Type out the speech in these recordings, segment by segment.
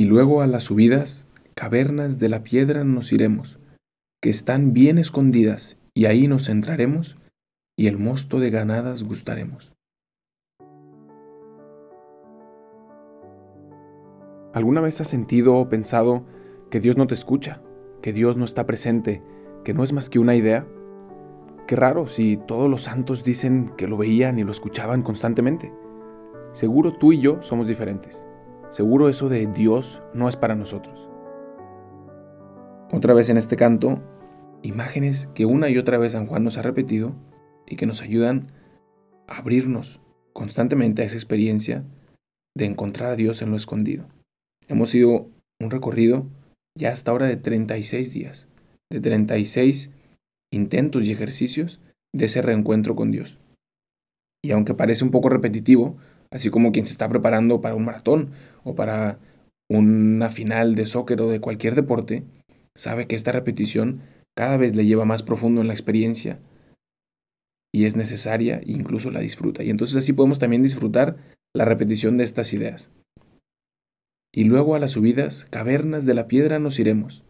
Y luego a las subidas, cavernas de la piedra nos iremos, que están bien escondidas, y ahí nos entraremos, y el mosto de ganadas gustaremos. ¿Alguna vez has sentido o pensado que Dios no te escucha, que Dios no está presente, que no es más que una idea? Qué raro si todos los santos dicen que lo veían y lo escuchaban constantemente. Seguro tú y yo somos diferentes. Seguro eso de Dios no es para nosotros. Otra vez en este canto, imágenes que una y otra vez San Juan nos ha repetido y que nos ayudan a abrirnos constantemente a esa experiencia de encontrar a Dios en lo escondido. Hemos ido un recorrido ya hasta ahora de 36 días, de 36 intentos y ejercicios de ese reencuentro con Dios. Y aunque parece un poco repetitivo, así como quien se está preparando para un maratón o para una final de soccer o de cualquier deporte, sabe que esta repetición cada vez le lleva más profundo en la experiencia y es necesaria e incluso la disfruta. Y entonces así podemos también disfrutar la repetición de estas ideas y luego a las subidas, cavernas de la piedra nos iremos.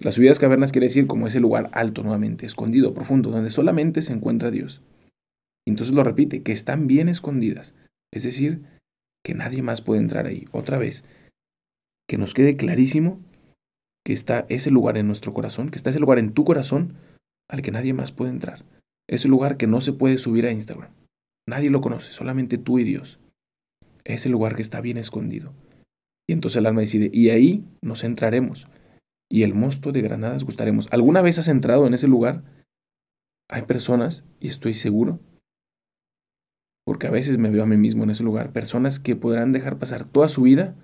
Las subidas cavernas quiere decir como ese lugar alto nuevamente, escondido, profundo, donde solamente se encuentra Dios. entonces lo repite, que están bien escondidas. Es decir, que nadie más puede entrar ahí. Otra vez, que nos quede clarísimo que está ese lugar en nuestro corazón, que está ese lugar en tu corazón al que nadie más puede entrar. Ese lugar que no se puede subir a Instagram. Nadie lo conoce, solamente tú y Dios. Ese lugar que está bien escondido. Y entonces el alma decide, y ahí nos entraremos. Y el mosto de granadas gustaremos. ¿Alguna vez has entrado en ese lugar? Hay personas, y estoy seguro, porque a veces me veo a mí mismo en ese lugar, personas que podrán dejar pasar toda su vida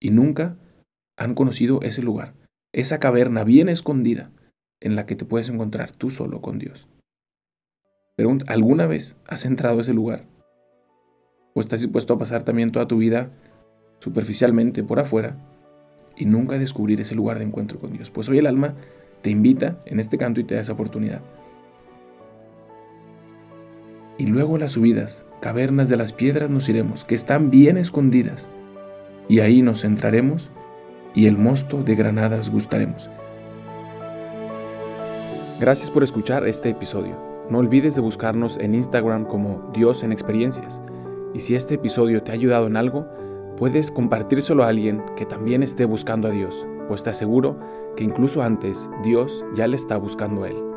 y nunca han conocido ese lugar, esa caverna bien escondida en la que te puedes encontrar tú solo con Dios. Pregunta, ¿alguna vez has entrado a ese lugar? ¿O estás dispuesto a pasar también toda tu vida superficialmente por afuera y nunca descubrir ese lugar de encuentro con Dios. Pues hoy el alma te invita en este canto y te da esa oportunidad. Y luego las subidas, cavernas de las piedras nos iremos, que están bien escondidas, y ahí nos centraremos y el mosto de granadas gustaremos. Gracias por escuchar este episodio. No olvides de buscarnos en Instagram como Dios en Experiencias. Y si este episodio te ha ayudado en algo, puedes compartírselo a alguien que también esté buscando a Dios, pues te aseguro que incluso antes Dios ya le está buscando a él.